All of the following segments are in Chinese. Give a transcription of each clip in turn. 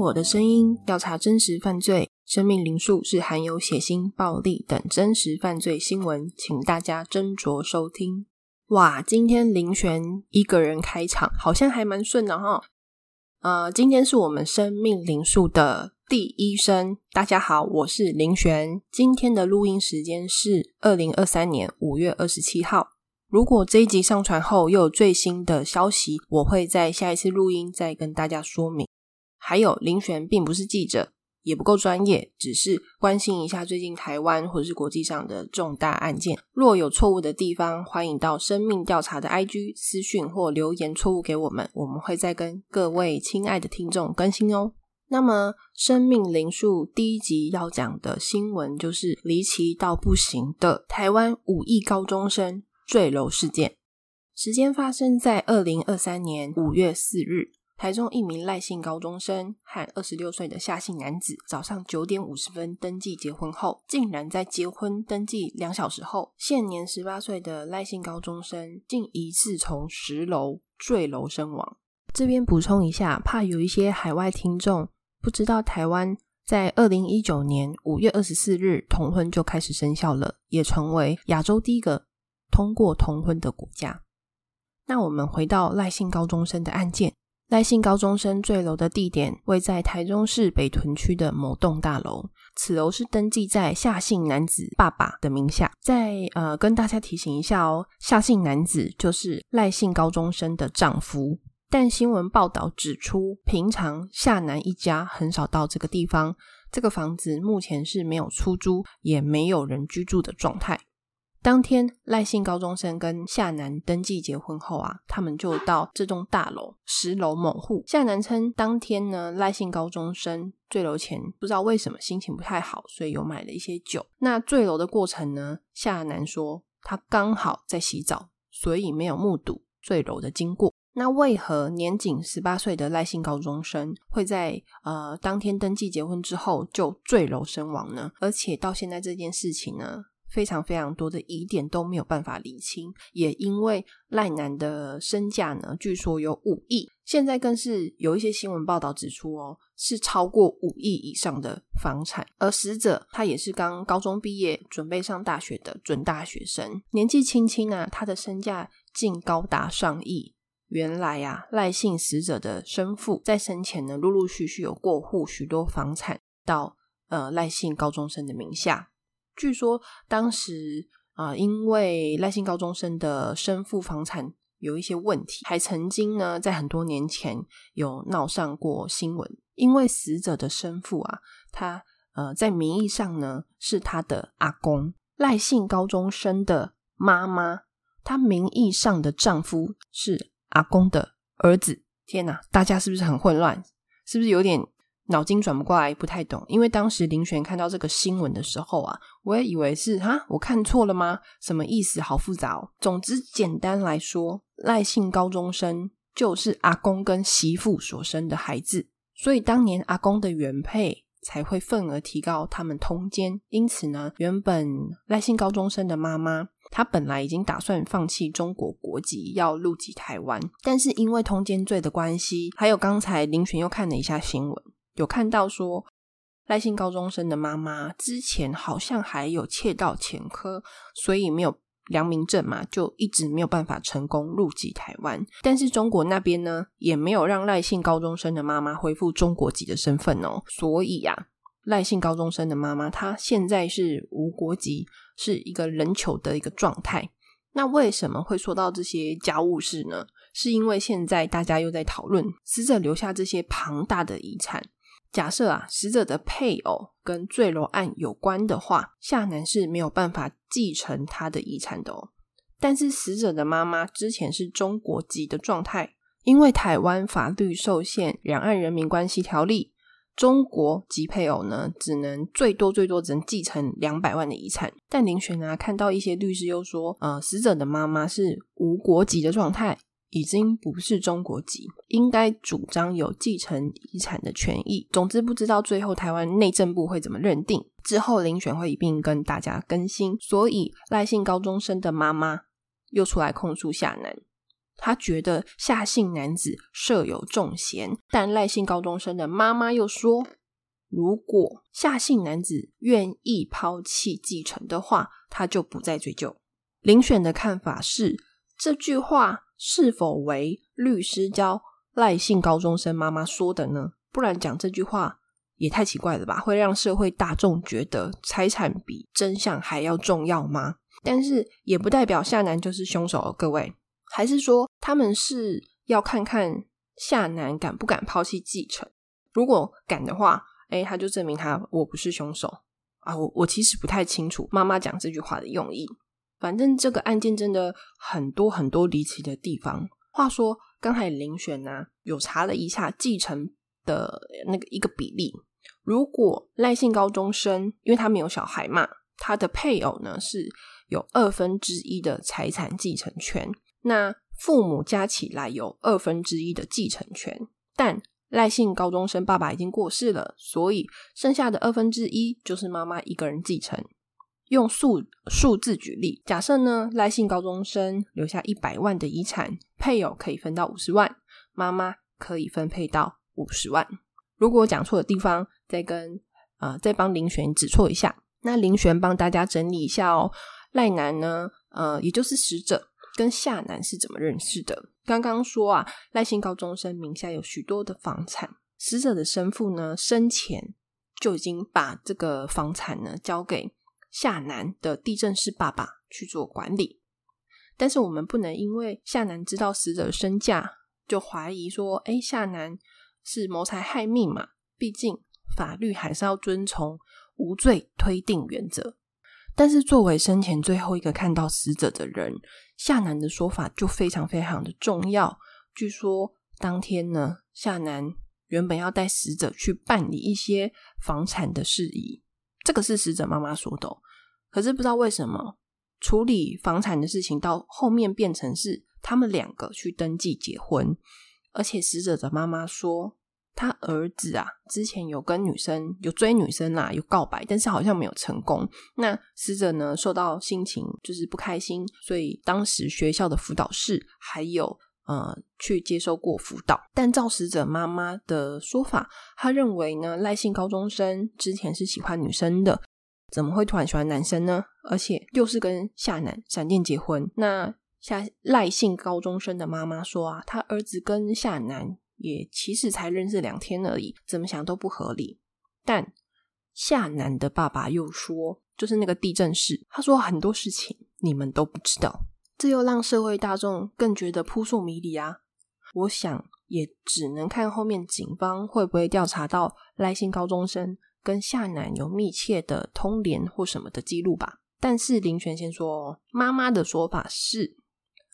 我的声音，调查真实犯罪。生命灵数是含有血腥、暴力等真实犯罪新闻，请大家斟酌收听。哇，今天林璇一个人开场，好像还蛮顺的哈。呃，今天是我们生命灵数的第一声。大家好，我是林璇。今天的录音时间是二零二三年五月二十七号。如果这一集上传后又有最新的消息，我会在下一次录音再跟大家说明。还有林璇并不是记者，也不够专业，只是关心一下最近台湾或者是国际上的重大案件。若有错误的地方，欢迎到生命调查的 IG 私讯或留言错误给我们，我们会再跟各位亲爱的听众更新哦。那么，生命灵数第一集要讲的新闻就是离奇到不行的台湾五亿高中生坠楼事件，时间发生在二零二三年五月四日。台中一名赖姓高中生和二十六岁的夏姓男子，早上九点五十分登记结婚后，竟然在结婚登记两小时后，现年十八岁的赖姓高中生竟疑似从十楼坠楼身亡。这边补充一下，怕有一些海外听众不知道，台湾在二零一九年五月二十四日同婚就开始生效了，也成为亚洲第一个通过同婚的国家。那我们回到赖姓高中生的案件。赖姓高中生坠楼的地点位在台中市北屯区的某栋大楼，此楼是登记在夏姓男子爸爸的名下。在呃，跟大家提醒一下哦，夏姓男子就是赖姓高中生的丈夫。但新闻报道指出，平常夏男一家很少到这个地方，这个房子目前是没有出租，也没有人居住的状态。当天，赖姓高中生跟夏楠登记结婚后啊，他们就到这栋大楼十楼某户。夏楠称，当天呢，赖姓高中生坠楼前不知道为什么心情不太好，所以有买了一些酒。那坠楼的过程呢，夏楠说他刚好在洗澡，所以没有目睹坠楼的经过。那为何年仅十八岁的赖姓高中生会在呃当天登记结婚之后就坠楼身亡呢？而且到现在这件事情呢？非常非常多的疑点都没有办法理清，也因为赖男的身价呢，据说有五亿，现在更是有一些新闻报道指出哦，是超过五亿以上的房产。而死者他也是刚高中毕业，准备上大学的准大学生，年纪轻轻啊，他的身价竟高达上亿。原来呀，赖姓死者的生父在生前呢，陆陆续续有过户许多房产到呃赖姓高中生的名下。据说当时啊，因为赖姓高中生的生父房产有一些问题，还曾经呢在很多年前有闹上过新闻。因为死者的生父啊，他呃在名义上呢是他的阿公，赖姓高中生的妈妈，她名义上的丈夫是阿公的儿子。天哪，大家是不是很混乱？是不是有点？脑筋转不过来，不太懂。因为当时林璇看到这个新闻的时候啊，我也以为是哈，我看错了吗？什么意思？好复杂哦。总之，简单来说，赖姓高中生就是阿公跟媳妇所生的孩子，所以当年阿公的原配才会份额提高他们通奸。因此呢，原本赖姓高中生的妈妈，她本来已经打算放弃中国国籍，要入籍台湾，但是因为通奸罪的关系，还有刚才林璇又看了一下新闻。有看到说赖姓高中生的妈妈之前好像还有窃盗前科，所以没有良民证嘛，就一直没有办法成功入籍台湾。但是中国那边呢，也没有让赖姓高中生的妈妈恢复中国籍的身份哦。所以呀，赖姓高中生的妈妈她现在是无国籍，是一个人球的一个状态。那为什么会说到这些家务事呢？是因为现在大家又在讨论死者留下这些庞大的遗产。假设啊，死者的配偶跟坠楼案有关的话，夏楠是没有办法继承他的遗产的哦。但是死者的妈妈之前是中国籍的状态，因为台湾法律受限《两岸人民关系条例》，中国籍配偶呢，只能最多最多只能继承两百万的遗产。但林璇啊，看到一些律师又说，呃，死者的妈妈是无国籍的状态。已经不是中国籍，应该主张有继承遗产的权益。总之，不知道最后台湾内政部会怎么认定。之后遴选会一并跟大家更新。所以赖姓高中生的妈妈又出来控诉夏楠，他觉得夏姓男子设有重嫌，但赖姓高中生的妈妈又说，如果夏姓男子愿意抛弃继承的话，他就不再追究。遴选的看法是，这句话是否为律师教赖姓高中生妈妈说的呢？不然讲这句话也太奇怪了吧？会让社会大众觉得财产比真相还要重要吗？但是也不代表夏男就是凶手哦，各位。还是说他们是要看看夏男敢不敢抛弃继承？如果敢的话，哎，他就证明他我不是凶手啊！我我其实不太清楚妈妈讲这句话的用意。反正这个案件真的很多很多离奇的地方。话说刚才遴选呢，有查了一下继承的那个一个比例。如果赖姓高中生，因为他没有小孩嘛，他的配偶呢是有二分之一的财产继承权。那父母加起来有二分之一的继承权，但赖姓高中生爸爸已经过世了，所以剩下的二分之一就是妈妈一个人继承。用数数字举例，假设呢赖姓高中生留下一百万的遗产，配偶可以分到五十万，妈妈可以分配到五十万。如果讲错的地方，再跟呃再帮林璇指错一下。那林璇帮大家整理一下哦。赖男呢，呃，也就是死者。跟夏男是怎么认识的？刚刚说啊，赖姓高中生名下有许多的房产，死者的生父呢生前就已经把这个房产呢交给夏男的地震室爸爸去做管理。但是我们不能因为夏男知道死者身价，就怀疑说，哎，夏男是谋财害命嘛？毕竟法律还是要遵从无罪推定原则。但是作为生前最后一个看到死者的人。夏南的说法就非常非常的重要。据说当天呢，夏南原本要带死者去办理一些房产的事宜，这个是死者妈妈说的。可是不知道为什么处理房产的事情到后面变成是他们两个去登记结婚，而且死者的妈妈说。他儿子啊，之前有跟女生有追女生啦，有告白，但是好像没有成功。那死者呢，受到心情就是不开心，所以当时学校的辅导室还有呃去接受过辅导。但肇事者妈妈的说法，他认为呢，赖姓高中生之前是喜欢女生的，怎么会突然喜欢男生呢？而且又是跟夏男闪电结婚。那夏赖姓高中生的妈妈说啊，他儿子跟夏男。也其实才认识两天而已，怎么想都不合理。但夏楠的爸爸又说，就是那个地震室，他说很多事情你们都不知道，这又让社会大众更觉得扑朔迷离啊。我想也只能看后面警方会不会调查到赖姓高中生跟夏楠有密切的通联或什么的记录吧。但是林权先说，妈妈的说法是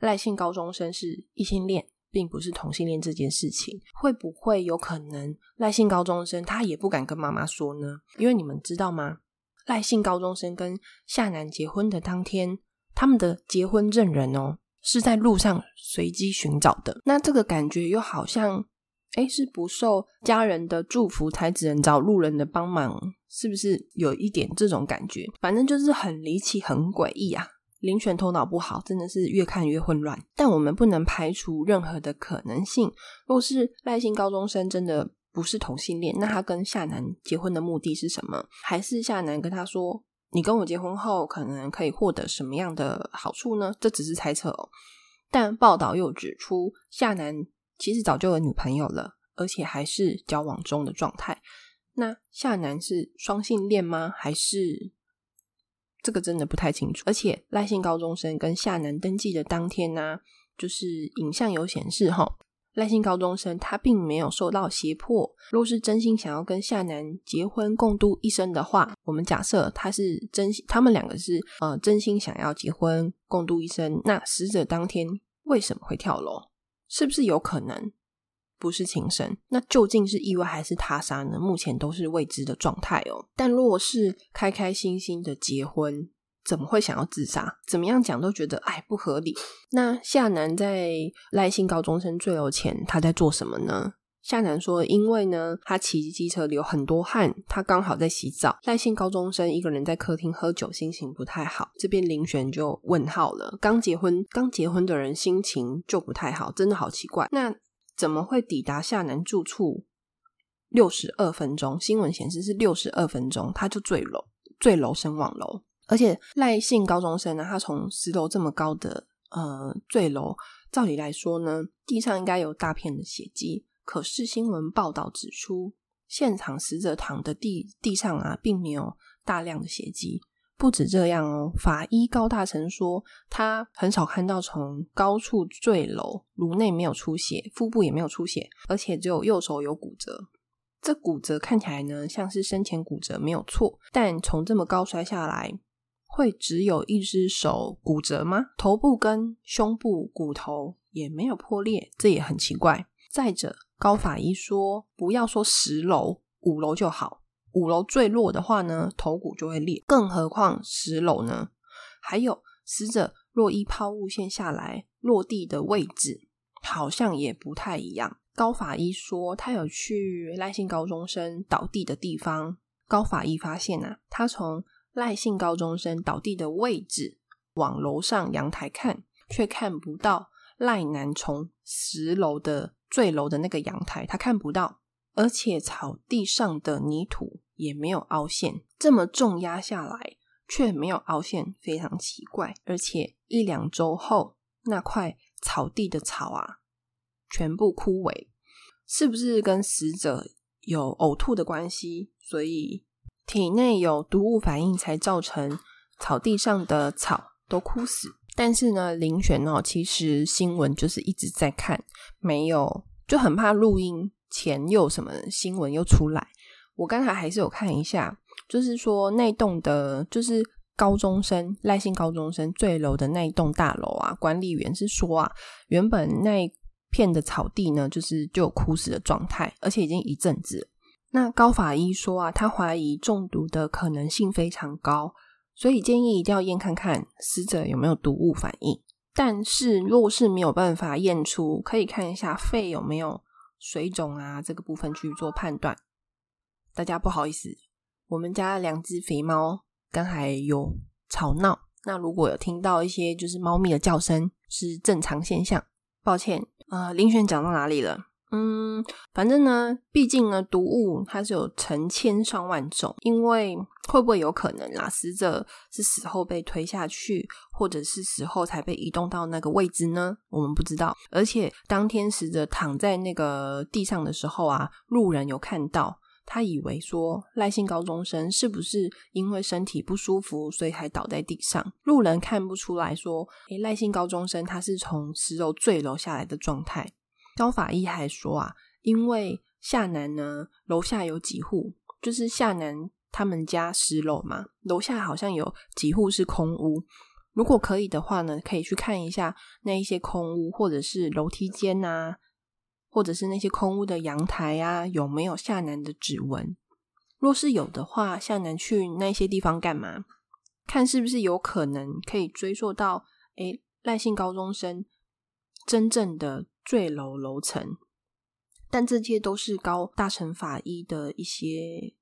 赖姓高中生是异性恋。并不是同性恋这件事情，会不会有可能赖姓高中生他也不敢跟妈妈说呢？因为你们知道吗？赖姓高中生跟夏楠结婚的当天，他们的结婚证人哦是在路上随机寻找的。那这个感觉又好像，哎，是不受家人的祝福才只能找路人的帮忙，是不是有一点这种感觉？反正就是很离奇、很诡异啊。林璇头脑不好，真的是越看越混乱。但我们不能排除任何的可能性。若是赖姓高中生真的不是同性恋，那他跟夏楠结婚的目的是什么？还是夏楠跟他说：“你跟我结婚后，可能可以获得什么样的好处呢？”这只是猜测哦。但报道又指出，夏楠其实早就有女朋友了，而且还是交往中的状态。那夏楠是双性恋吗？还是？这个真的不太清楚，而且赖姓高中生跟夏楠登记的当天呢，就是影像有显示哈，赖姓高中生他并没有受到胁迫。若是真心想要跟夏楠结婚共度一生的话，我们假设他是真心，他们两个是呃真心想要结婚共度一生，那死者当天为什么会跳楼？是不是有可能？不是情深，那究竟是意外还是他杀呢？目前都是未知的状态哦。但若是开开心心的结婚，怎么会想要自杀？怎么样讲都觉得哎不合理。那夏楠在赖姓高中生最有钱，他在做什么呢？夏楠说，因为呢，他骑机车流很多汗，他刚好在洗澡。赖姓高中生一个人在客厅喝酒，心情不太好。这边林璇就问号了：刚结婚，刚结婚的人心情就不太好，真的好奇怪。那怎么会抵达夏楠住处六十二分钟？新闻显示是六十二分钟，他就坠楼，坠楼身亡楼。而且赖姓高中生呢，他从十楼这么高的呃坠楼，照理来说呢，地上应该有大片的血迹。可是新闻报道指出，现场死者躺的地地上啊，并没有大量的血迹。不止这样哦，法医高大成说，他很少看到从高处坠楼，颅内没有出血，腹部也没有出血，而且只有右手有骨折。这骨折看起来呢，像是生前骨折没有错，但从这么高摔下来，会只有一只手骨折吗？头部跟胸部骨头也没有破裂，这也很奇怪。再者，高法医说，不要说十楼，五楼就好。五楼坠落的话呢，头骨就会裂，更何况十楼呢？还有，死者若依抛物线下来，落地的位置好像也不太一样。高法医说，他有去赖姓高中生倒地的地方。高法医发现啊，他从赖姓高中生倒地的位置往楼上阳台看，却看不到赖男从十楼的。坠楼的那个阳台，他看不到，而且草地上的泥土也没有凹陷，这么重压下来却没有凹陷，非常奇怪。而且一两周后，那块草地的草啊，全部枯萎，是不是跟死者有呕吐的关系？所以体内有毒物反应，才造成草地上的草都枯死。但是呢，林璇哦，其实新闻就是一直在看，没有就很怕录音前又什么新闻又出来。我刚才还是有看一下，就是说那栋的，就是高中生赖姓高中生坠楼的那一栋大楼啊，管理员是说啊，原本那片的草地呢，就是就有枯死的状态，而且已经一阵子。那高法医说啊，他怀疑中毒的可能性非常高。所以建议一定要验看看死者有没有毒物反应。但是若是没有办法验出，可以看一下肺有没有水肿啊，这个部分去做判断。大家不好意思，我们家两只肥猫刚才有吵闹，那如果有听到一些就是猫咪的叫声，是正常现象。抱歉，呃，林璇讲到哪里了？嗯，反正呢，毕竟呢，毒物它是有成千上万种，因为会不会有可能啦？死者是死后被推下去，或者是死后才被移动到那个位置呢？我们不知道。而且当天死者躺在那个地上的时候啊，路人有看到，他以为说赖姓高中生是不是因为身体不舒服，所以才倒在地上？路人看不出来说，诶，赖姓高中生他是从十楼坠楼下来的状态。高法医还说啊，因为夏南呢，楼下有几户，就是夏南他们家十楼嘛，楼下好像有几户是空屋。如果可以的话呢，可以去看一下那一些空屋，或者是楼梯间啊，或者是那些空屋的阳台啊，有没有夏南的指纹？若是有的话，夏南去那些地方干嘛？看是不是有可能可以追溯到，诶赖姓高中生真正的。坠楼楼层，但这些都是高大成法医的一些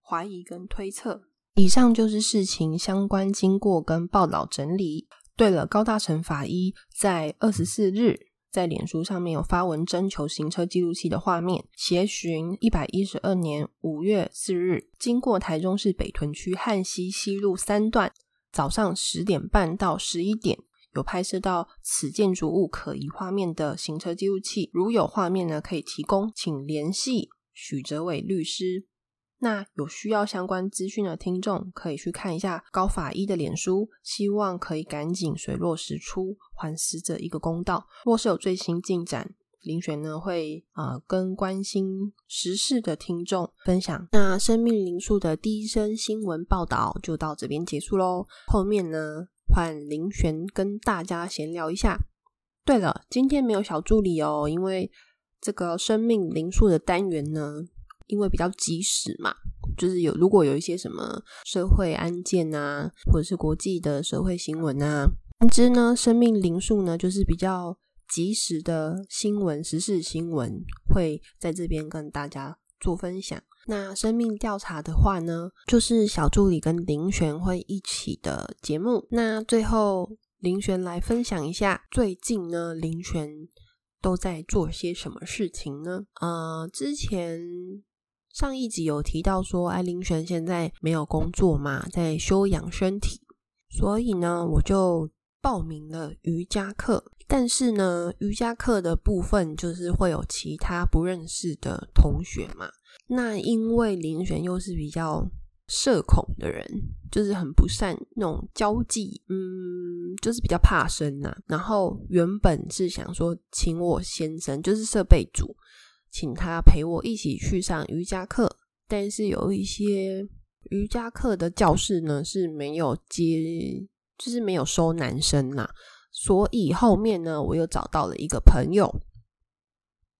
怀疑跟推测。以上就是事情相关经过跟报道整理。对了，高大成法医在二十四日在脸书上面有发文征求行车记录器的画面，协寻一百一十二年五月四日经过台中市北屯区汉溪西路三段，早上十点半到十一点。有拍摄到此建筑物可疑画面的行车记录器，如有画面呢，可以提供，请联系许哲伟律师。那有需要相关资讯的听众，可以去看一下高法医的脸书，希望可以赶紧水落石出，还死者一个公道。若是有最新进展，林璇呢会啊跟关心时事的听众分享。那生命灵数的第一声新闻报道就到这边结束喽，后面呢？换林璇跟大家闲聊一下。对了，今天没有小助理哦，因为这个生命灵数的单元呢，因为比较及时嘛，就是有如果有一些什么社会案件啊，或者是国际的社会新闻啊，总之呢，生命灵数呢就是比较及时的新闻、时事新闻，会在这边跟大家做分享。那生命调查的话呢，就是小助理跟林璇会一起的节目。那最后林璇来分享一下，最近呢林璇都在做些什么事情呢？呃，之前上一集有提到说，哎，林璇现在没有工作嘛，在休养身体，所以呢，我就报名了瑜伽课。但是呢，瑜伽课的部分就是会有其他不认识的同学嘛。那因为林璇又是比较社恐的人，就是很不善那种交际，嗯，就是比较怕生呐。然后原本是想说请我先生，就是设备组，请他陪我一起去上瑜伽课。但是有一些瑜伽课的教室呢是没有接，就是没有收男生呐。所以后面呢，我又找到了一个朋友。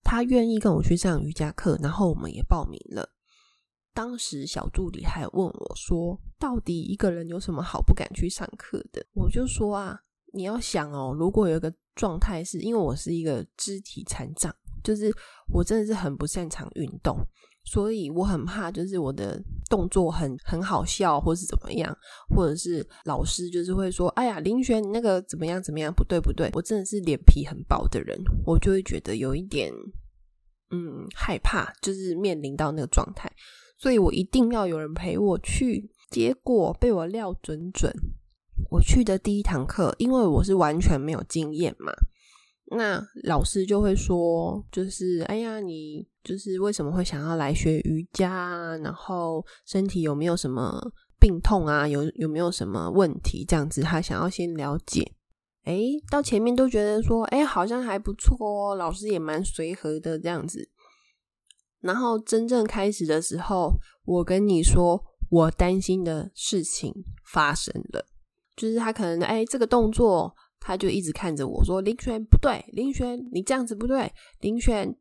他愿意跟我去上瑜伽课，然后我们也报名了。当时小助理还问我说：“到底一个人有什么好不敢去上课的？”我就说啊，你要想哦，如果有一个状态是因为我是一个肢体残障，就是我真的是很不擅长运动，所以我很怕，就是我的动作很很好笑，或是怎么样，或者是老师就是会说：“哎呀，林璇，你那个怎么样怎么样？不对不对。”我真的是脸皮很薄的人，我就会觉得有一点。嗯，害怕就是面临到那个状态，所以我一定要有人陪我去。结果被我料准准，我去的第一堂课，因为我是完全没有经验嘛，那老师就会说，就是哎呀，你就是为什么会想要来学瑜伽？然后身体有没有什么病痛啊？有有没有什么问题？这样子，他想要先了解。哎，到前面都觉得说，哎，好像还不错哦，老师也蛮随和的这样子。然后真正开始的时候，我跟你说，我担心的事情发生了，就是他可能，哎，这个动作，他就一直看着我说：“林轩不对，林轩你这样子不对，林轩，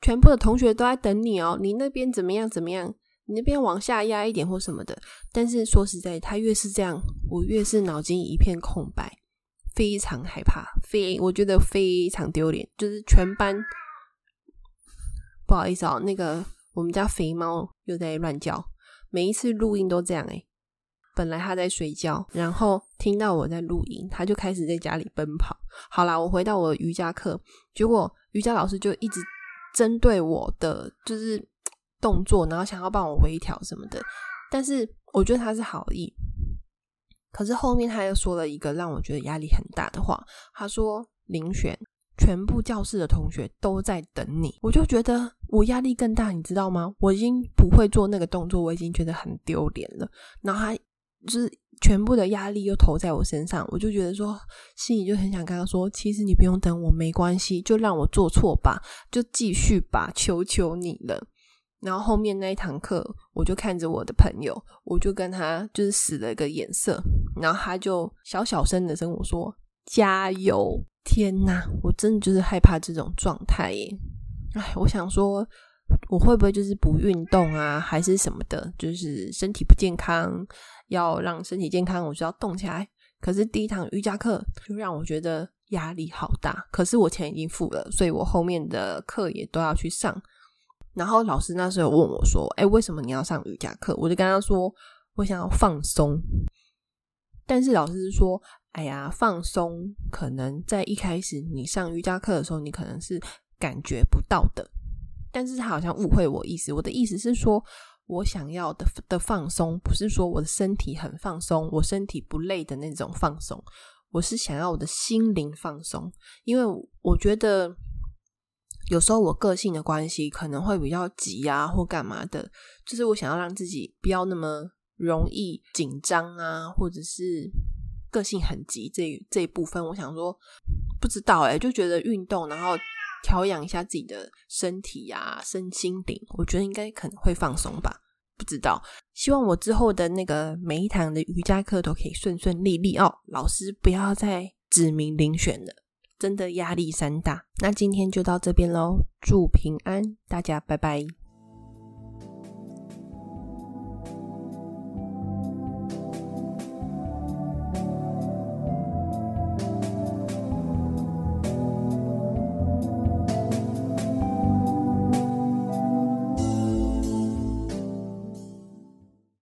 全部的同学都在等你哦，你那边怎么样怎么样？你那边往下压一点或什么的。”但是说实在，他越是这样，我越是脑筋一片空白。非常害怕，非我觉得非常丢脸，就是全班不好意思哦，那个我们家肥猫又在乱叫，每一次录音都这样诶本来他在睡觉，然后听到我在录音，他就开始在家里奔跑。好啦，我回到我瑜伽课，结果瑜伽老师就一直针对我的就是动作，然后想要帮我微调什么的，但是我觉得他是好意。可是后面他又说了一个让我觉得压力很大的话，他说：“林璇，全部教室的同学都在等你。”我就觉得我压力更大，你知道吗？我已经不会做那个动作，我已经觉得很丢脸了。然后他就是全部的压力又投在我身上，我就觉得说，心里就很想跟他说：“其实你不用等我，没关系，就让我做错吧，就继续吧，求求你了。”然后后面那一堂课，我就看着我的朋友，我就跟他就是使了一个眼色，然后他就小小声的跟我说：“加油！”天哪，我真的就是害怕这种状态耶！哎，我想说，我会不会就是不运动啊，还是什么的？就是身体不健康，要让身体健康，我就要动起来。可是第一堂瑜伽课就让我觉得压力好大。可是我钱已经付了，所以我后面的课也都要去上。然后老师那时候问我说：“哎，为什么你要上瑜伽课？”我就跟他说：“我想要放松。”但是老师说：“哎呀，放松可能在一开始你上瑜伽课的时候，你可能是感觉不到的。”但是他好像误会我意思。我的意思是说，我想要的的放松，不是说我的身体很放松，我身体不累的那种放松。我是想要我的心灵放松，因为我觉得。有时候我个性的关系可能会比较急啊，或干嘛的，就是我想要让自己不要那么容易紧张啊，或者是个性很急这这一部分，我想说不知道哎，就觉得运动然后调养一下自己的身体呀、身心灵，我觉得应该可能会放松吧，不知道。希望我之后的那个每一堂的瑜伽课都可以顺顺利利哦，老师不要再指名遴选了。真的压力山大，那今天就到这边喽，祝平安，大家拜拜。